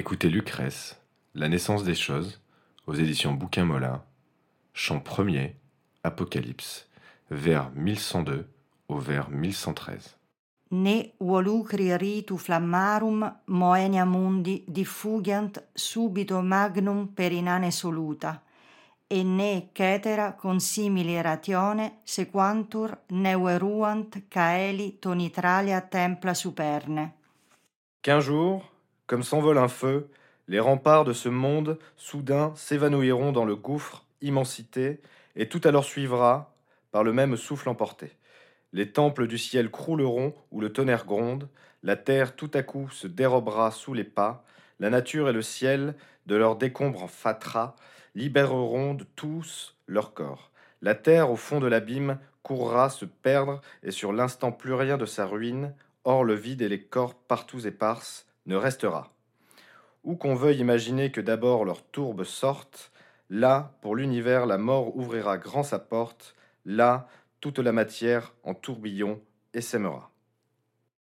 Écoutez Lucrèce, La naissance des choses, aux éditions Bouquin Mola, chant premier, Apocalypse, vers 1102 au vers 1113. Ne volucri ritu flammarum moenia mundi diffugiant subito magnum per inane soluta, e ne cetera consimili ratione sequantur neueruant caeli tonitralia templa superne. Qu'un jour, comme s'envole un feu, les remparts de ce monde soudain s'évanouiront dans le gouffre immensité, et tout alors suivra par le même souffle emporté. Les temples du ciel crouleront où le tonnerre gronde, la terre tout à coup se dérobera sous les pas, la nature et le ciel, de leurs décombres en fatras, libéreront de tous leur corps. La terre au fond de l'abîme courra se perdre, et sur l'instant plus rien de sa ruine, hors le vide et les corps partout éparses, restera. Où qu'on veuille imaginer que d'abord leur tourbe sorte, là, pour l'univers, la mort ouvrira grand sa porte, là, toute la matière en tourbillon essaimera.